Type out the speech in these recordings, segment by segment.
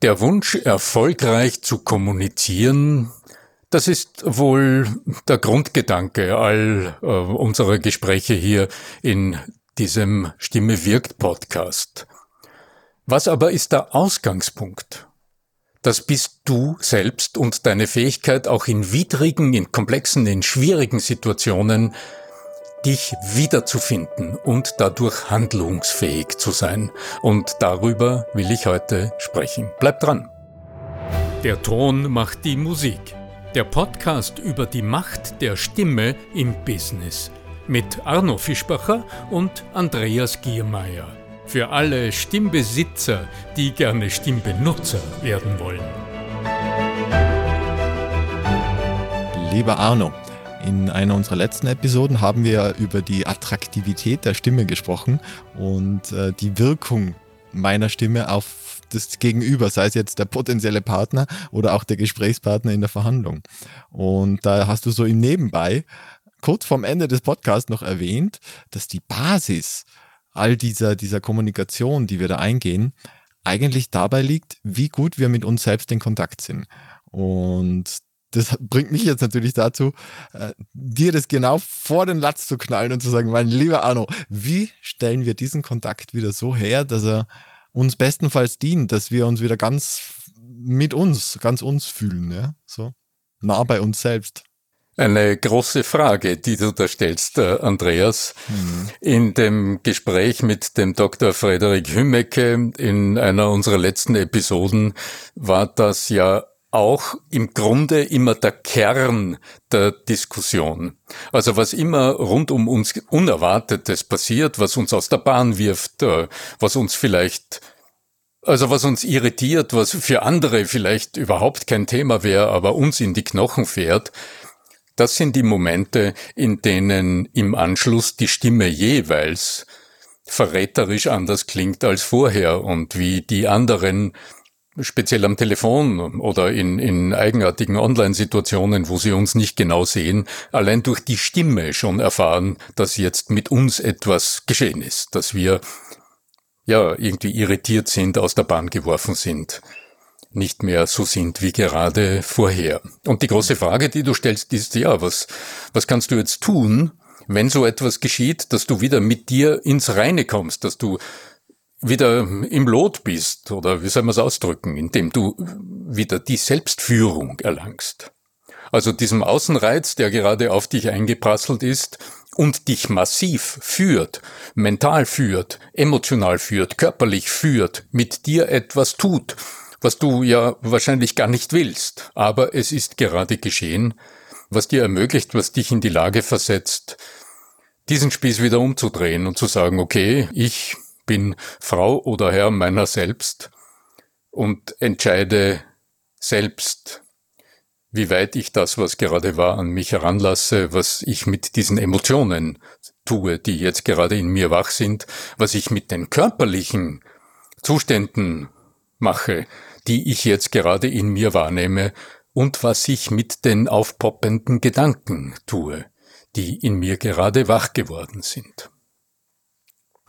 Der Wunsch, erfolgreich zu kommunizieren, das ist wohl der Grundgedanke all äh, unserer Gespräche hier in diesem Stimme wirkt Podcast. Was aber ist der Ausgangspunkt? Das bist du selbst und deine Fähigkeit auch in widrigen, in komplexen, in schwierigen Situationen dich wiederzufinden und dadurch handlungsfähig zu sein. Und darüber will ich heute sprechen. Bleib dran. Der Ton macht die Musik. Der Podcast über die Macht der Stimme im Business. Mit Arno Fischbacher und Andreas Giermeier. Für alle Stimmbesitzer, die gerne Stimmbenutzer werden wollen. Lieber Arno, in einer unserer letzten Episoden haben wir über die Attraktivität der Stimme gesprochen und äh, die Wirkung meiner Stimme auf das Gegenüber, sei es jetzt der potenzielle Partner oder auch der Gesprächspartner in der Verhandlung. Und da hast du so im Nebenbei kurz vorm Ende des Podcasts noch erwähnt, dass die Basis all dieser, dieser Kommunikation, die wir da eingehen, eigentlich dabei liegt, wie gut wir mit uns selbst in Kontakt sind. Und das bringt mich jetzt natürlich dazu, äh, dir das genau vor den Latz zu knallen und zu sagen, mein lieber Arno, wie stellen wir diesen Kontakt wieder so her, dass er uns bestenfalls dient, dass wir uns wieder ganz mit uns, ganz uns fühlen, ja, so nah bei uns selbst. Eine große Frage, die du da stellst, äh, Andreas. Mhm. In dem Gespräch mit dem Dr. Frederik Hümmecke in einer unserer letzten Episoden war das ja auch im Grunde immer der Kern der Diskussion. Also was immer rund um uns Unerwartetes passiert, was uns aus der Bahn wirft, äh, was uns vielleicht, also was uns irritiert, was für andere vielleicht überhaupt kein Thema wäre, aber uns in die Knochen fährt, das sind die Momente, in denen im Anschluss die Stimme jeweils verräterisch anders klingt als vorher und wie die anderen speziell am Telefon oder in, in eigenartigen Online-Situationen, wo sie uns nicht genau sehen, allein durch die Stimme schon erfahren, dass jetzt mit uns etwas geschehen ist, dass wir ja irgendwie irritiert sind, aus der Bahn geworfen sind, nicht mehr so sind wie gerade vorher. Und die große Frage, die du stellst, ist ja, was, was kannst du jetzt tun, wenn so etwas geschieht, dass du wieder mit dir ins Reine kommst, dass du wieder im Lot bist, oder wie soll man es ausdrücken, indem du wieder die Selbstführung erlangst. Also diesem Außenreiz, der gerade auf dich eingeprasselt ist und dich massiv führt, mental führt, emotional führt, körperlich führt, mit dir etwas tut, was du ja wahrscheinlich gar nicht willst, aber es ist gerade geschehen, was dir ermöglicht, was dich in die Lage versetzt, diesen Spieß wieder umzudrehen und zu sagen, okay, ich bin Frau oder Herr meiner selbst und entscheide selbst, wie weit ich das, was gerade war, an mich heranlasse, was ich mit diesen Emotionen tue, die jetzt gerade in mir wach sind, was ich mit den körperlichen Zuständen mache, die ich jetzt gerade in mir wahrnehme und was ich mit den aufpoppenden Gedanken tue, die in mir gerade wach geworden sind.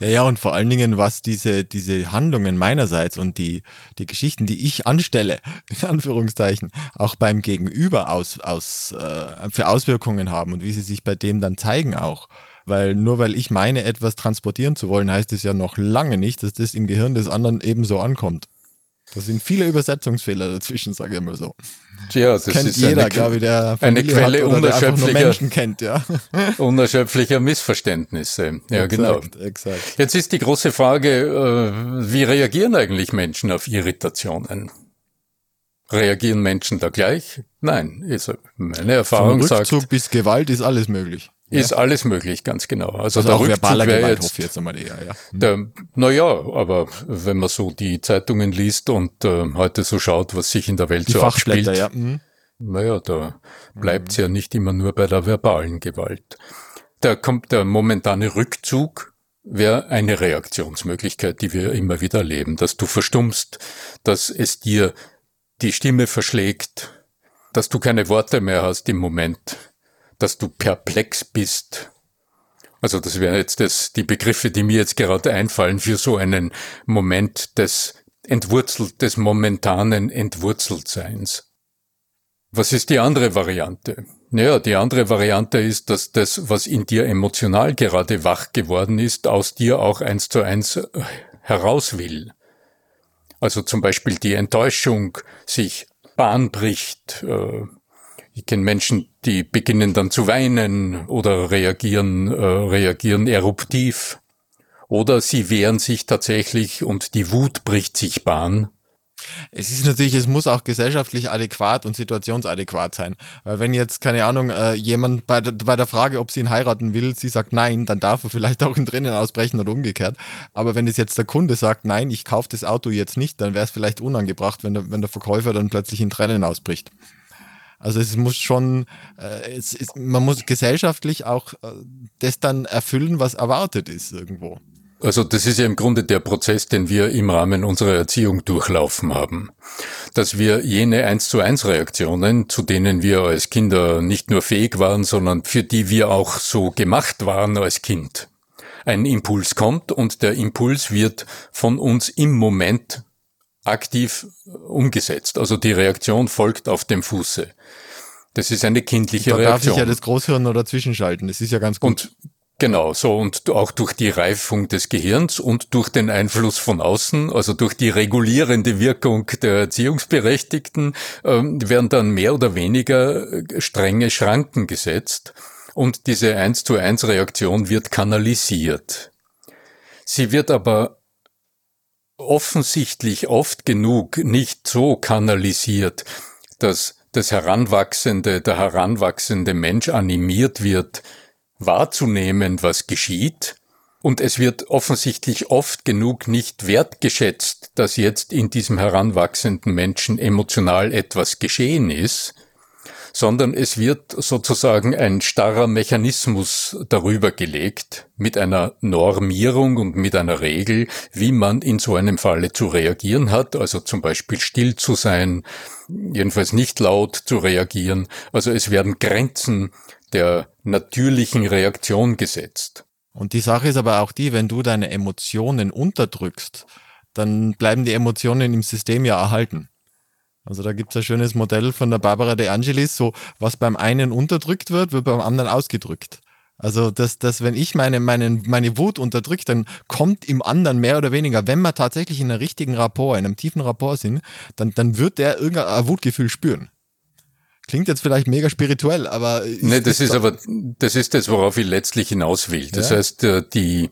Ja, ja, und vor allen Dingen, was diese, diese Handlungen meinerseits und die, die Geschichten, die ich anstelle, in Anführungszeichen, auch beim Gegenüber aus, aus, äh, für Auswirkungen haben und wie sie sich bei dem dann zeigen auch. Weil nur weil ich meine, etwas transportieren zu wollen, heißt es ja noch lange nicht, dass das im Gehirn des anderen ebenso ankommt. Da sind viele Übersetzungsfehler dazwischen, sage ich mal so. Ja, das kennt ist jeder, eine, glaube ich, der Familie eine Quelle unerschöpflicher, Menschen kennt, ja. unerschöpflicher Missverständnisse. Ja, exakt, genau. Exakt. Jetzt ist die große Frage, äh, wie reagieren eigentlich Menschen auf Irritationen? Reagieren Menschen da gleich? Nein, ist meine Erfahrung Von Rückzug sagt. bis Gewalt ist alles möglich. Ist ja. alles möglich, ganz genau. Also, also der Rückzug wäre jetzt, jetzt einmal eher, ja. Hm. Naja, aber wenn man so die Zeitungen liest und äh, heute so schaut, was sich in der Welt die so abspielt, ja. Mhm. naja, da bleibt's mhm. ja nicht immer nur bei der verbalen Gewalt. Da kommt der momentane Rückzug, wäre eine Reaktionsmöglichkeit, die wir immer wieder erleben, dass du verstummst, dass es dir die Stimme verschlägt, dass du keine Worte mehr hast im Moment, dass du perplex bist. Also das wären jetzt das, die Begriffe, die mir jetzt gerade einfallen für so einen Moment des entwurzelt des momentanen Entwurzeltseins. Was ist die andere Variante? Naja, die andere Variante ist, dass das, was in dir emotional gerade wach geworden ist, aus dir auch eins zu eins äh, heraus will. Also zum Beispiel die Enttäuschung sich Bahn bricht. Äh, ich kenne Menschen, die beginnen dann zu weinen oder reagieren, äh, reagieren eruptiv. Oder sie wehren sich tatsächlich und die Wut bricht sich Bahn. Es ist natürlich, es muss auch gesellschaftlich adäquat und situationsadäquat sein. Weil wenn jetzt, keine Ahnung, äh, jemand bei, der, bei der Frage, ob sie ihn heiraten will, sie sagt nein, dann darf er vielleicht auch in Tränen ausbrechen oder umgekehrt. Aber wenn es jetzt der Kunde sagt, nein, ich kaufe das Auto jetzt nicht, dann wäre es vielleicht unangebracht, wenn der, wenn der Verkäufer dann plötzlich in Tränen ausbricht. Also es muss schon, äh, es ist, man muss gesellschaftlich auch äh, das dann erfüllen, was erwartet ist irgendwo. Also das ist ja im Grunde der Prozess, den wir im Rahmen unserer Erziehung durchlaufen haben. Dass wir jene eins zu eins Reaktionen, zu denen wir als Kinder nicht nur fähig waren, sondern für die wir auch so gemacht waren als Kind. Ein Impuls kommt und der Impuls wird von uns im Moment aktiv umgesetzt. Also die Reaktion folgt auf dem Fuße. Das ist eine kindliche da Reaktion. Da darf ich ja das Großhirn noch dazwischen schalten. Das ist ja ganz gut. Und Genau, so und auch durch die Reifung des Gehirns und durch den Einfluss von außen, also durch die regulierende Wirkung der Erziehungsberechtigten, ähm, werden dann mehr oder weniger äh, strenge Schranken gesetzt und diese 1 zu 1 Reaktion wird kanalisiert. Sie wird aber offensichtlich oft genug nicht so kanalisiert, dass das Heranwachsende, der heranwachsende Mensch animiert wird, wahrzunehmen, was geschieht, und es wird offensichtlich oft genug nicht wertgeschätzt, dass jetzt in diesem heranwachsenden Menschen emotional etwas geschehen ist, sondern es wird sozusagen ein starrer Mechanismus darüber gelegt, mit einer Normierung und mit einer Regel, wie man in so einem Falle zu reagieren hat, also zum Beispiel still zu sein, jedenfalls nicht laut zu reagieren. Also es werden Grenzen der natürlichen Reaktion gesetzt. Und die Sache ist aber auch die, wenn du deine Emotionen unterdrückst, dann bleiben die Emotionen im System ja erhalten. Also da gibt es ein schönes Modell von der Barbara De Angelis, so was beim einen unterdrückt wird, wird beim anderen ausgedrückt. Also, dass, dass wenn ich meine, meine, meine Wut unterdrückt, dann kommt im anderen mehr oder weniger, wenn wir tatsächlich in einem richtigen Rapport, in einem tiefen Rapport sind, dann, dann wird der irgendein Wutgefühl spüren. Klingt jetzt vielleicht mega spirituell, aber. Nee, das ist aber, das ist das, worauf ich letztlich hinaus will. Das ja. heißt, äh, die,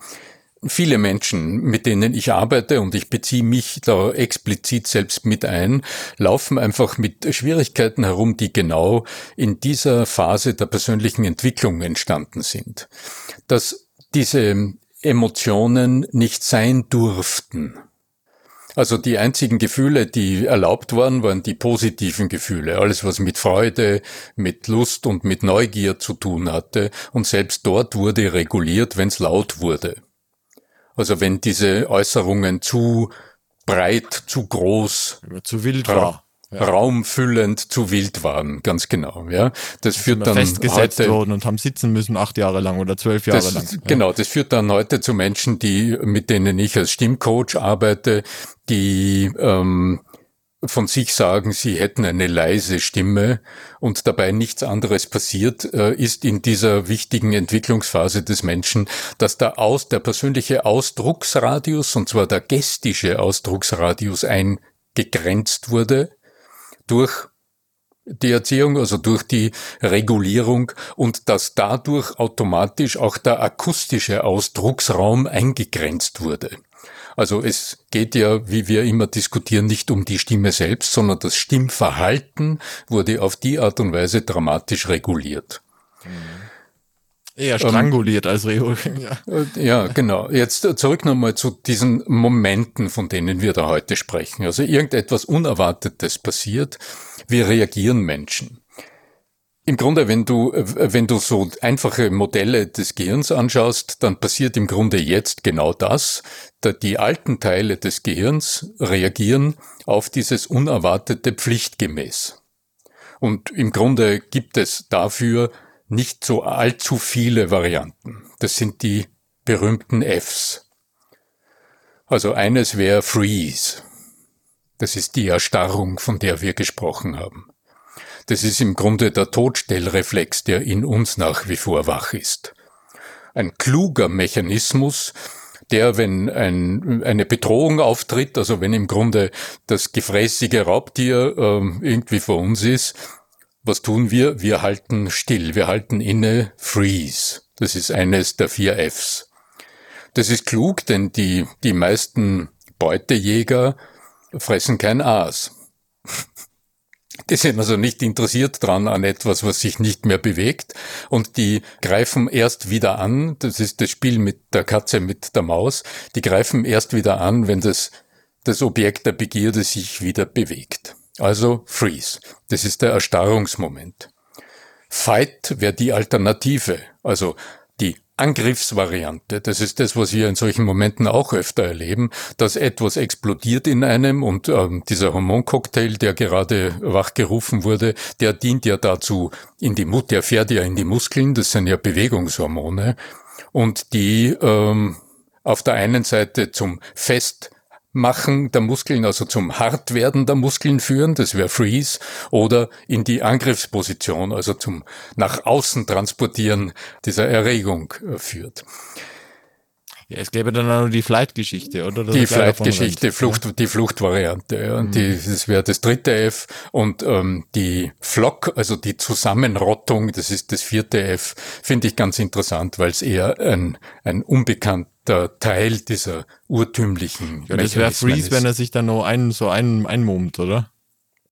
viele Menschen, mit denen ich arbeite und ich beziehe mich da explizit selbst mit ein, laufen einfach mit Schwierigkeiten herum, die genau in dieser Phase der persönlichen Entwicklung entstanden sind. Dass diese Emotionen nicht sein durften. Also die einzigen Gefühle, die erlaubt waren, waren die positiven Gefühle. Alles, was mit Freude, mit Lust und mit Neugier zu tun hatte. Und selbst dort wurde reguliert, wenn es laut wurde. Also wenn diese Äußerungen zu breit, zu groß, zu wild war. Ja. raumfüllend zu wild waren, ganz genau. Ja, das führt dann festgesetzt heute, worden und haben sitzen müssen acht Jahre lang oder zwölf Jahre das, lang. Ja. Genau, das führt dann heute zu Menschen, die mit denen ich als Stimmcoach arbeite, die ähm, von sich sagen, sie hätten eine leise Stimme und dabei nichts anderes passiert, äh, ist in dieser wichtigen Entwicklungsphase des Menschen, dass der, Aus, der persönliche Ausdrucksradius, und zwar der gestische Ausdrucksradius eingegrenzt wurde durch die Erziehung, also durch die Regulierung und dass dadurch automatisch auch der akustische Ausdrucksraum eingegrenzt wurde. Also es geht ja, wie wir immer diskutieren, nicht um die Stimme selbst, sondern das Stimmverhalten wurde auf die Art und Weise dramatisch reguliert. Eher stranguliert ähm, als reguliert. Ja. Äh, ja, genau. Jetzt zurück nochmal zu diesen Momenten, von denen wir da heute sprechen. Also irgendetwas Unerwartetes passiert. Wie reagieren Menschen? Im Grunde, wenn du, wenn du so einfache Modelle des Gehirns anschaust, dann passiert im Grunde jetzt genau das. Die alten Teile des Gehirns reagieren auf dieses unerwartete pflichtgemäß. Und im Grunde gibt es dafür nicht so allzu viele Varianten. Das sind die berühmten Fs. Also eines wäre Freeze. Das ist die Erstarrung, von der wir gesprochen haben. Das ist im Grunde der Todstellreflex, der in uns nach wie vor wach ist. Ein kluger Mechanismus, der, wenn ein, eine Bedrohung auftritt, also wenn im Grunde das gefräßige Raubtier äh, irgendwie vor uns ist, was tun wir? Wir halten still, wir halten inne, freeze. Das ist eines der vier Fs. Das ist klug, denn die, die meisten Beutejäger fressen kein Aas. Die sind also nicht interessiert dran an etwas, was sich nicht mehr bewegt und die greifen erst wieder an, das ist das Spiel mit der Katze, mit der Maus, die greifen erst wieder an, wenn das, das Objekt der Begierde sich wieder bewegt. Also Freeze. Das ist der Erstarrungsmoment. Fight wäre die Alternative, also die Angriffsvariante. Das ist das, was wir in solchen Momenten auch öfter erleben, dass etwas explodiert in einem und ähm, dieser Hormoncocktail, der gerade wachgerufen wurde, der dient ja dazu, in die Mut, der fährt ja in die Muskeln, das sind ja Bewegungshormone und die ähm, auf der einen Seite zum Fest Machen der Muskeln, also zum Hartwerden der Muskeln führen, das wäre Freeze, oder in die Angriffsposition, also zum nach außen transportieren dieser Erregung äh, führt. Ja, es gäbe dann auch noch die Flight-Geschichte, oder? Dass die Flight-Geschichte, Flucht, ja. die Fluchtvariante. Ja. Mhm. Die, das wäre das dritte F. Und ähm, die Flock, also die Zusammenrottung, das ist das vierte F, finde ich ganz interessant, weil es eher ein, ein unbekannter Teil dieser urtümlichen. Ja, das wäre Freeze, wenn er sich dann noch ein, so ein, einmummt, oder?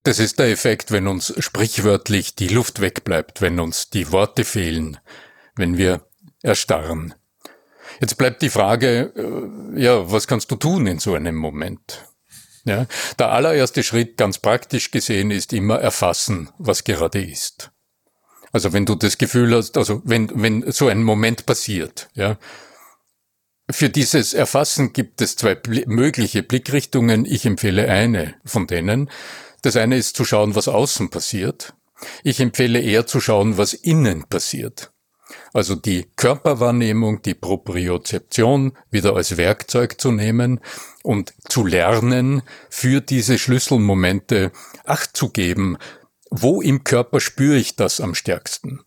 Das ist der Effekt, wenn uns sprichwörtlich die Luft wegbleibt, wenn uns die Worte fehlen, wenn wir erstarren. Jetzt bleibt die Frage, äh, ja, was kannst du tun in so einem Moment? Ja, der allererste Schritt, ganz praktisch gesehen, ist immer erfassen, was gerade ist. Also wenn du das Gefühl hast, also wenn, wenn so ein Moment passiert, ja, für dieses Erfassen gibt es zwei mögliche Blickrichtungen. Ich empfehle eine von denen. Das eine ist zu schauen, was außen passiert. Ich empfehle eher zu schauen, was innen passiert. Also die Körperwahrnehmung, die Propriozeption wieder als Werkzeug zu nehmen und zu lernen, für diese Schlüsselmomente Acht zu geben. Wo im Körper spüre ich das am stärksten?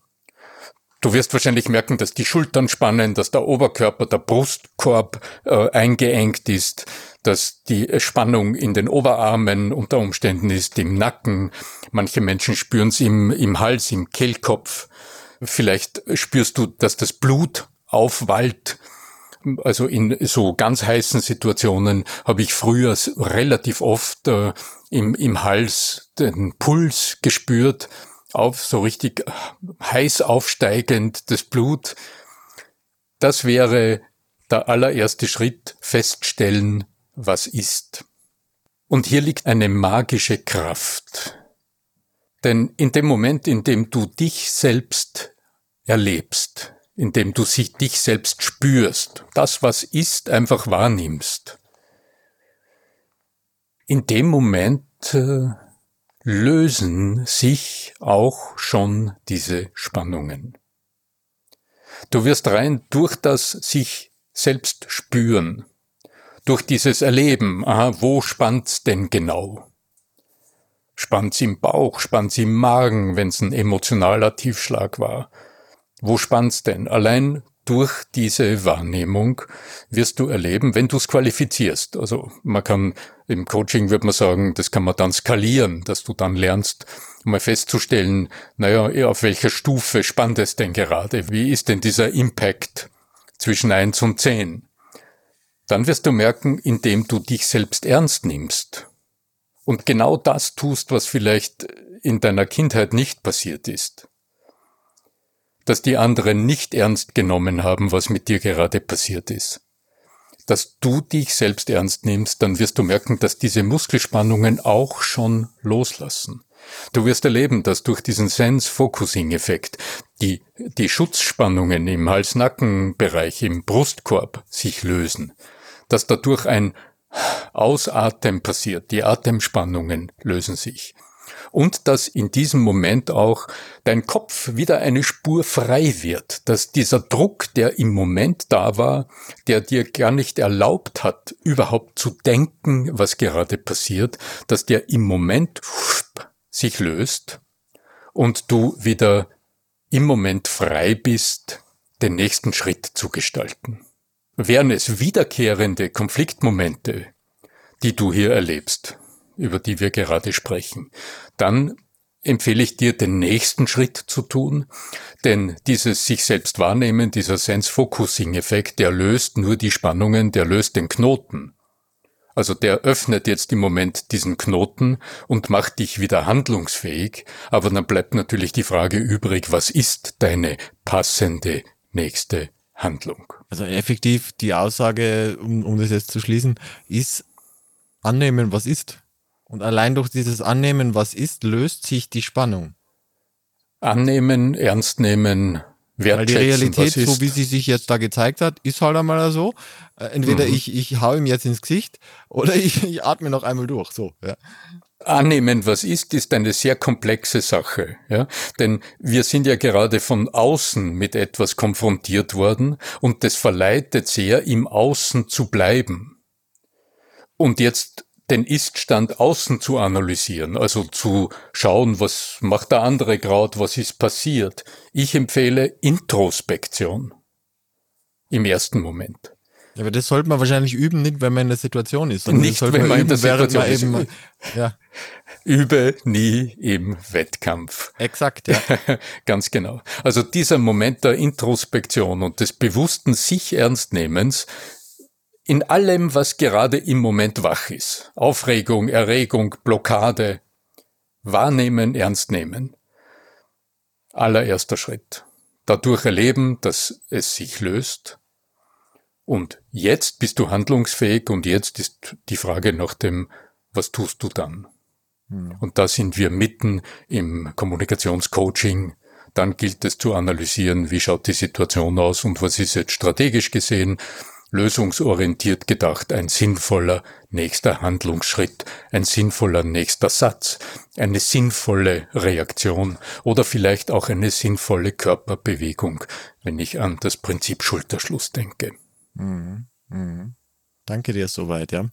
Du wirst wahrscheinlich merken, dass die Schultern spannen, dass der Oberkörper, der Brustkorb äh, eingeengt ist, dass die Spannung in den Oberarmen unter Umständen ist, im Nacken. Manche Menschen spüren es im, im Hals, im Kehlkopf. Vielleicht spürst du, dass das Blut aufwallt. Also in so ganz heißen Situationen habe ich früher relativ oft äh, im, im Hals den Puls gespürt, auf so richtig heiß aufsteigend das Blut. Das wäre der allererste Schritt, feststellen, was ist. Und hier liegt eine magische Kraft. Denn in dem Moment, in dem du dich selbst erlebst, in dem du dich selbst spürst, das, was ist, einfach wahrnimmst, in dem Moment äh, lösen sich auch schon diese Spannungen. Du wirst rein durch das sich selbst spüren, durch dieses Erleben, aha, wo spannt's denn genau? Spannt's im Bauch, spannt's im Magen, wenn's ein emotionaler Tiefschlag war? Wo spannt's denn? Allein durch diese Wahrnehmung wirst du erleben, wenn du es qualifizierst. Also man kann im Coaching würde man sagen, das kann man dann skalieren, dass du dann lernst, mal festzustellen, naja, auf welcher Stufe spannt es denn gerade? Wie ist denn dieser Impact zwischen eins und zehn? Dann wirst du merken, indem du dich selbst ernst nimmst, und genau das tust, was vielleicht in deiner Kindheit nicht passiert ist. Dass die anderen nicht ernst genommen haben, was mit dir gerade passiert ist. Dass du dich selbst ernst nimmst, dann wirst du merken, dass diese Muskelspannungen auch schon loslassen. Du wirst erleben, dass durch diesen Sense-Focusing-Effekt die, die Schutzspannungen im Hals-Nacken-Bereich, im Brustkorb sich lösen, dass dadurch ein Ausatmen passiert, die Atemspannungen lösen sich. Und dass in diesem Moment auch dein Kopf wieder eine Spur frei wird, dass dieser Druck, der im Moment da war, der dir gar nicht erlaubt hat, überhaupt zu denken, was gerade passiert, dass der im Moment sich löst und du wieder im Moment frei bist, den nächsten Schritt zu gestalten. Wären es wiederkehrende Konfliktmomente, die du hier erlebst, über die wir gerade sprechen, dann empfehle ich dir, den nächsten Schritt zu tun, denn dieses sich selbst wahrnehmen, dieser Sense-Focusing-Effekt, der löst nur die Spannungen, der löst den Knoten. Also der öffnet jetzt im Moment diesen Knoten und macht dich wieder handlungsfähig, aber dann bleibt natürlich die Frage übrig, was ist deine passende nächste Handlung? Also effektiv die Aussage, um, um das jetzt zu schließen, ist annehmen, was ist. Und allein durch dieses Annehmen, was ist, löst sich die Spannung. Annehmen, ernst nehmen, wertschätzen. Weil die Realität, so wie sie sich jetzt da gezeigt hat, ist halt einmal so. Äh, entweder mhm. ich, ich hau ihm jetzt ins Gesicht oder ich, ich atme noch einmal durch. So, ja. Annehmen, was ist, ist eine sehr komplexe Sache, ja. Denn wir sind ja gerade von außen mit etwas konfrontiert worden und das verleitet sehr, im Außen zu bleiben. Und jetzt den Iststand außen zu analysieren, also zu schauen, was macht der andere gerade, was ist passiert. Ich empfehle Introspektion im ersten Moment. Ja, aber das sollte man wahrscheinlich üben, nicht wenn man in der Situation ist. Nicht, wenn man, in der Situation ist. Eben, ja. Übe nie im Wettkampf. Exakt, ja. Ganz genau. Also dieser Moment der Introspektion und des bewussten sich Ernstnehmens in allem, was gerade im Moment wach ist. Aufregung, Erregung, Blockade. Wahrnehmen, ernst nehmen. Allererster Schritt. Dadurch erleben, dass es sich löst. Und jetzt bist du handlungsfähig und jetzt ist die Frage nach dem, was tust du dann? Hm. Und da sind wir mitten im Kommunikationscoaching. Dann gilt es zu analysieren, wie schaut die Situation aus und was ist jetzt strategisch gesehen lösungsorientiert gedacht ein sinnvoller nächster Handlungsschritt, ein sinnvoller nächster Satz, eine sinnvolle Reaktion oder vielleicht auch eine sinnvolle Körperbewegung, wenn ich an das Prinzip Schulterschluss denke. Mhm. Mhm. Danke dir soweit, ja.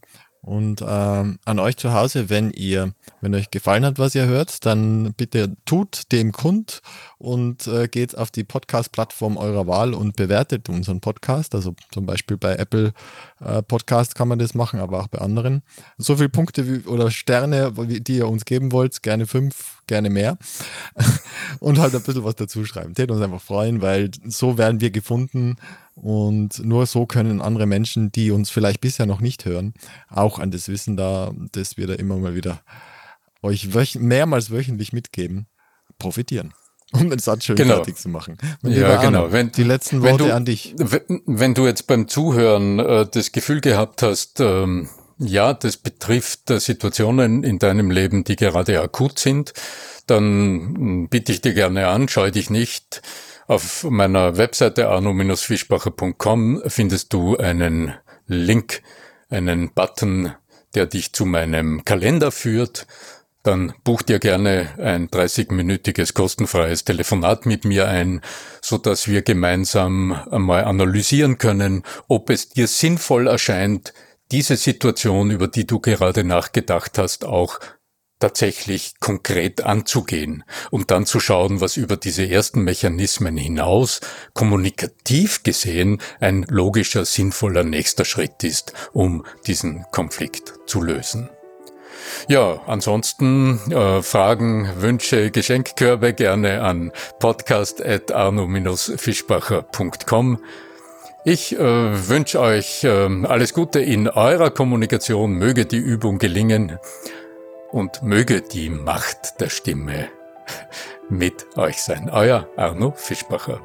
Und ähm, an euch zu Hause, wenn ihr, wenn euch gefallen hat, was ihr hört, dann bitte tut dem kund und äh, geht auf die Podcast-Plattform eurer Wahl und bewertet unseren Podcast. Also zum Beispiel bei Apple äh, Podcast kann man das machen, aber auch bei anderen. So viele Punkte wie, oder Sterne, die ihr uns geben wollt, gerne fünf, gerne mehr. und halt ein bisschen was dazu schreiben. Tät uns einfach freuen, weil so werden wir gefunden und nur so können andere Menschen, die uns vielleicht bisher noch nicht hören, auch an das Wissen da, das wir da immer mal wieder euch wöch mehrmals wöchentlich mitgeben, profitieren. Um den Satz schön genau. fertig zu machen. Und ja, genau. Arno, wenn, die letzten Worte du, an dich. Wenn, wenn, du jetzt beim Zuhören äh, das Gefühl gehabt hast, ähm, ja, das betrifft äh, Situationen in deinem Leben, die gerade akut sind, dann hm, bitte ich dir gerne an, scheu dich nicht auf meiner Webseite arno-fischbacher.com findest du einen Link, einen Button, der dich zu meinem Kalender führt. Dann buch dir gerne ein 30-minütiges kostenfreies Telefonat mit mir ein, so dass wir gemeinsam einmal analysieren können, ob es dir sinnvoll erscheint, diese Situation, über die du gerade nachgedacht hast, auch tatsächlich konkret anzugehen und dann zu schauen, was über diese ersten Mechanismen hinaus kommunikativ gesehen ein logischer, sinnvoller nächster Schritt ist, um diesen Konflikt zu lösen. Ja, ansonsten äh, Fragen, Wünsche, Geschenkkörbe gerne an podcast.arno-fischbacher.com. Ich äh, wünsche euch äh, alles Gute in eurer Kommunikation, möge die Übung gelingen und möge die Macht der Stimme mit euch sein. Euer Arno Fischbacher.